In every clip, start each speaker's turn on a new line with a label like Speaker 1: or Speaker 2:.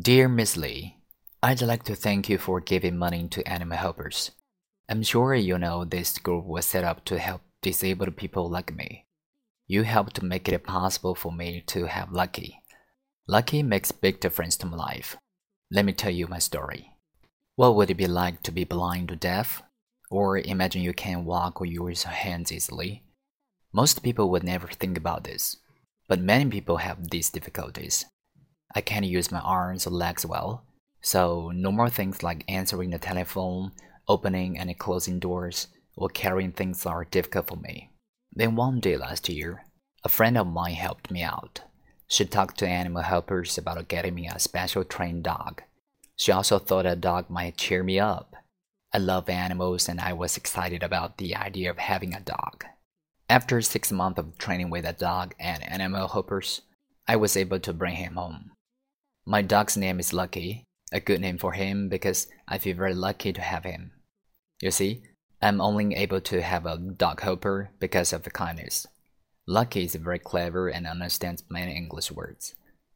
Speaker 1: Dear Miss Li, I'd like to thank you for giving money to animal helpers. I'm sure you know this group was set up to help disabled people like me. You helped to make it possible for me to have Lucky. Lucky makes big difference to my life. Let me tell you my story. What would it be like to be blind or deaf? Or imagine you can't walk or use your hands easily. Most people would never think about this, but many people have these difficulties. I can't use my arms or legs well, so normal things like answering the telephone, opening and closing doors, or carrying things are difficult for me. Then one day last year, a friend of mine helped me out. She talked to animal helpers about getting me a special trained dog. She also thought a dog might cheer me up. I love animals and I was excited about the idea of having a dog. After six months of training with a dog and animal helpers, I was able to bring him home. My dog's name is Lucky, a good name for him because I feel very lucky to have him. You see, I'm only able to have a dog helper because of the kindness. Lucky is very clever and understands many English words.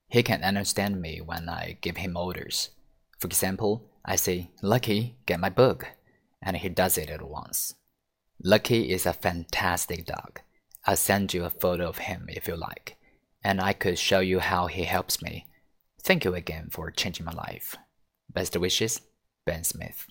Speaker 1: He can understand me when I give him orders. For example, I say, Lucky, get my book, and he does it at once. Lucky is a fantastic dog. I'll send you a photo of him if you like, and I could show you how he helps me. Thank you again for changing my life. Best wishes, Ben Smith.